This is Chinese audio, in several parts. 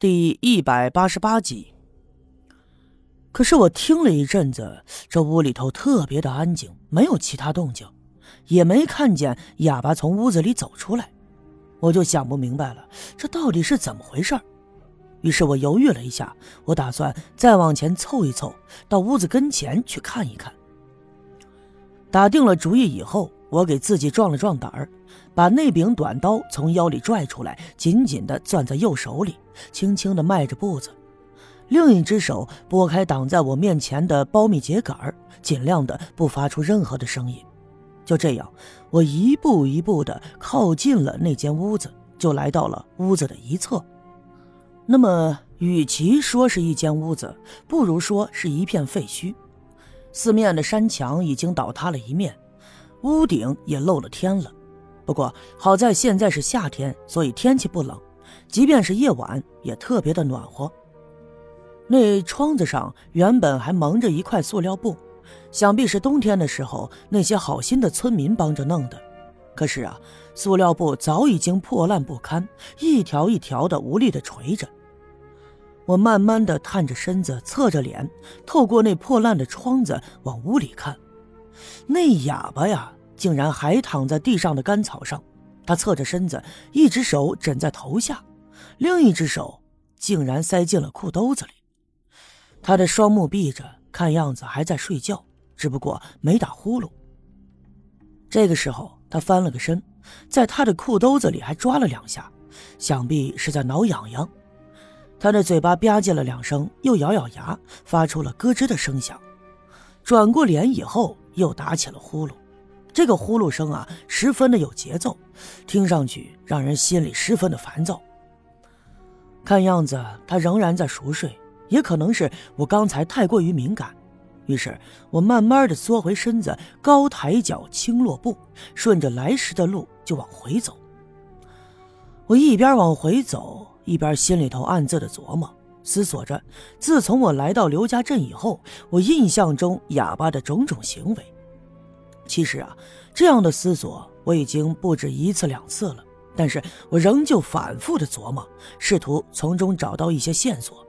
第一百八十八集。可是我听了一阵子，这屋里头特别的安静，没有其他动静，也没看见哑巴从屋子里走出来，我就想不明白了，这到底是怎么回事于是我犹豫了一下，我打算再往前凑一凑，到屋子跟前去看一看。打定了主意以后，我给自己壮了壮胆儿。把那柄短刀从腰里拽出来，紧紧地攥在右手里，轻轻地迈着步子，另一只手拨开挡在我面前的苞米秸秆尽量的不发出任何的声音。就这样，我一步一步地靠近了那间屋子，就来到了屋子的一侧。那么，与其说是一间屋子，不如说是一片废墟。四面的山墙已经倒塌了一面，屋顶也漏了天了。不过好在现在是夏天，所以天气不冷，即便是夜晚也特别的暖和。那窗子上原本还蒙着一块塑料布，想必是冬天的时候那些好心的村民帮着弄的。可是啊，塑料布早已经破烂不堪，一条一条的无力的垂着。我慢慢的探着身子，侧着脸，透过那破烂的窗子往屋里看，那哑巴呀。竟然还躺在地上的干草上，他侧着身子，一只手枕在头下，另一只手竟然塞进了裤兜子里。他的双目闭着，看样子还在睡觉，只不过没打呼噜。这个时候，他翻了个身，在他的裤兜子里还抓了两下，想必是在挠痒痒。他的嘴巴吧唧了两声，又咬咬牙，发出了咯吱的声响。转过脸以后，又打起了呼噜。这个呼噜声啊，十分的有节奏，听上去让人心里十分的烦躁。看样子他仍然在熟睡，也可能是我刚才太过于敏感。于是我慢慢的缩回身子，高抬脚，轻落步，顺着来时的路就往回走。我一边往回走，一边心里头暗自的琢磨，思索着自从我来到刘家镇以后，我印象中哑巴的种种行为。其实啊，这样的思索我已经不止一次两次了，但是我仍旧反复的琢磨，试图从中找到一些线索。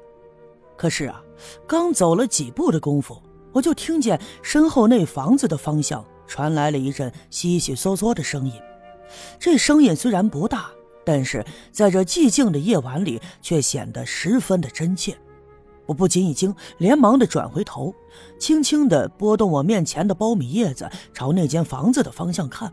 可是啊，刚走了几步的功夫，我就听见身后那房子的方向传来了一阵悉悉嗦嗦的声音。这声音虽然不大，但是在这寂静的夜晚里，却显得十分的真切。我不禁一惊，连忙的转回头，轻轻的拨动我面前的苞米叶子，朝那间房子的方向看。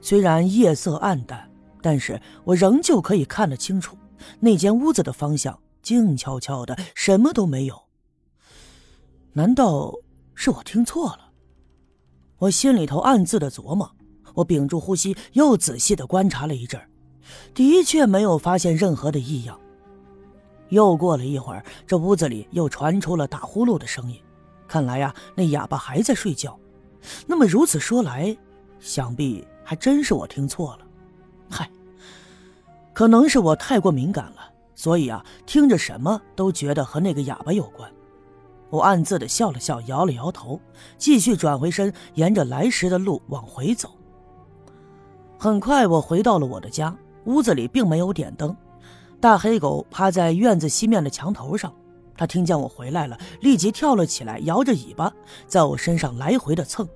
虽然夜色暗淡，但是我仍旧可以看得清楚，那间屋子的方向静悄悄的，什么都没有。难道是我听错了？我心里头暗自的琢磨。我屏住呼吸，又仔细的观察了一阵，的确没有发现任何的异样。又过了一会儿，这屋子里又传出了打呼噜的声音。看来呀，那哑巴还在睡觉。那么如此说来，想必还真是我听错了。嗨，可能是我太过敏感了，所以啊，听着什么都觉得和那个哑巴有关。我暗自的笑了笑，摇了摇头，继续转回身，沿着来时的路往回走。很快，我回到了我的家，屋子里并没有点灯。大黑狗趴在院子西面的墙头上，它听见我回来了，立即跳了起来，摇着尾巴在我身上来回的蹭。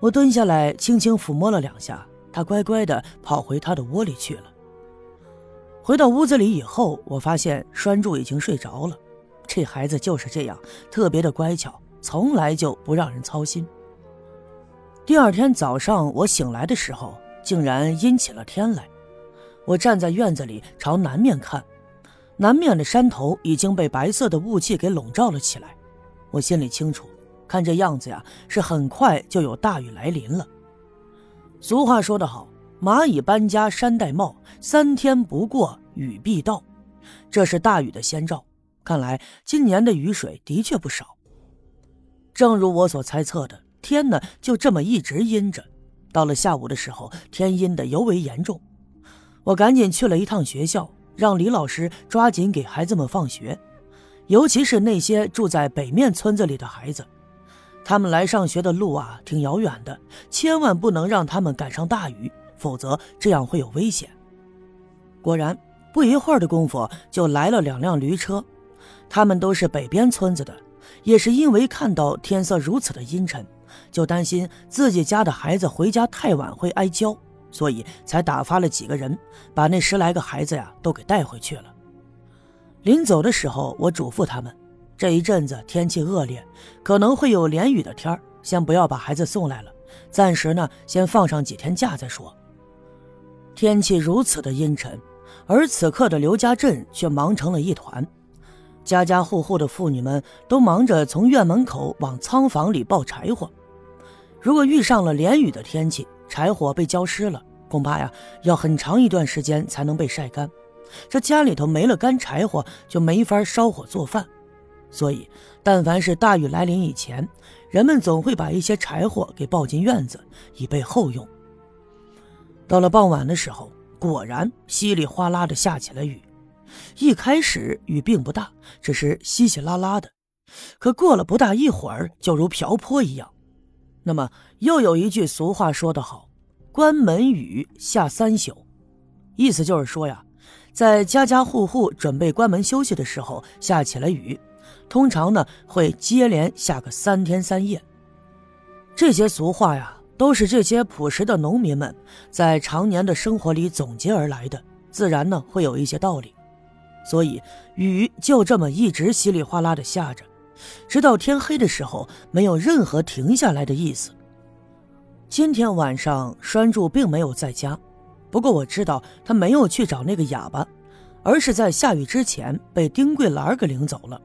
我蹲下来，轻轻抚摸了两下，它乖乖的跑回它的窝里去了。回到屋子里以后，我发现栓柱已经睡着了。这孩子就是这样，特别的乖巧，从来就不让人操心。第二天早上，我醒来的时候，竟然阴起了天来。我站在院子里，朝南面看，南面的山头已经被白色的雾气给笼罩了起来。我心里清楚，看这样子呀，是很快就有大雨来临了。俗话说得好，“蚂蚁搬家山戴帽，三天不过雨必到”，这是大雨的先兆。看来今年的雨水的确不少。正如我所猜测的，天呢就这么一直阴着，到了下午的时候，天阴的尤为严重。我赶紧去了一趟学校，让李老师抓紧给孩子们放学，尤其是那些住在北面村子里的孩子，他们来上学的路啊挺遥远的，千万不能让他们赶上大雨，否则这样会有危险。果然，不一会儿的功夫，就来了两辆驴车，他们都是北边村子的，也是因为看到天色如此的阴沉，就担心自己家的孩子回家太晚会挨浇，所以才打发了几个人，把那十来个孩子呀都给带回去了。临走的时候，我嘱咐他们，这一阵子天气恶劣，可能会有连雨的天儿先不要把孩子送来了，暂时呢先放上几天假再说。天气如此的阴沉。而此刻的刘家镇却忙成了一团，家家户户的妇女们都忙着从院门口往仓房里抱柴火。如果遇上了连雨的天气，柴火被浇湿了，恐怕呀要很长一段时间才能被晒干。这家里头没了干柴火，就没法烧火做饭。所以，但凡是大雨来临以前，人们总会把一些柴火给抱进院子，以备后用。到了傍晚的时候。果然，稀里哗啦的下起了雨。一开始雨并不大，只是稀稀拉拉的。可过了不大一会儿，就如瓢泼一样。那么，又有一句俗话说得好：“关门雨下三宿。”意思就是说呀，在家家户户准备关门休息的时候，下起了雨，通常呢会接连下个三天三夜。这些俗话呀。都是这些朴实的农民们在常年的生活里总结而来的，自然呢会有一些道理。所以雨就这么一直稀里哗啦的下着，直到天黑的时候，没有任何停下来的意思。今天晚上栓柱并没有在家，不过我知道他没有去找那个哑巴，而是在下雨之前被丁桂兰给领走了。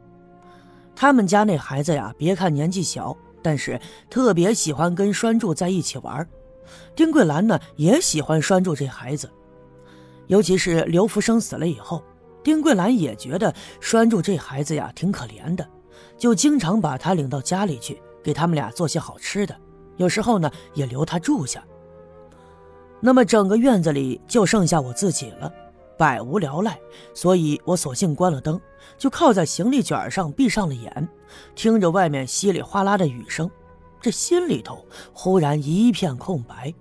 他们家那孩子呀，别看年纪小。但是特别喜欢跟栓柱在一起玩，丁桂兰呢也喜欢栓柱这孩子，尤其是刘福生死了以后，丁桂兰也觉得栓柱这孩子呀挺可怜的，就经常把他领到家里去，给他们俩做些好吃的，有时候呢也留他住下。那么整个院子里就剩下我自己了。百无聊赖，所以我索性关了灯，就靠在行李卷上，闭上了眼，听着外面稀里哗啦的雨声，这心里头忽然一片空白。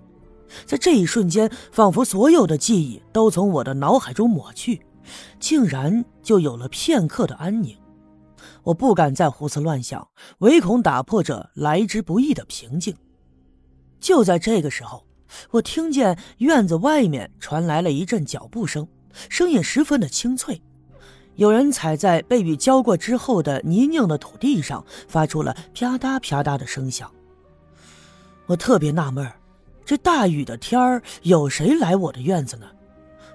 在这一瞬间，仿佛所有的记忆都从我的脑海中抹去，竟然就有了片刻的安宁。我不敢再胡思乱想，唯恐打破这来之不易的平静。就在这个时候，我听见院子外面传来了一阵脚步声。声音十分的清脆，有人踩在被雨浇过之后的泥泞的土地上，发出了啪嗒啪嗒的声响。我特别纳闷这大雨的天儿有谁来我的院子呢？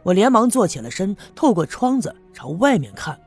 我连忙坐起了身，透过窗子朝外面看。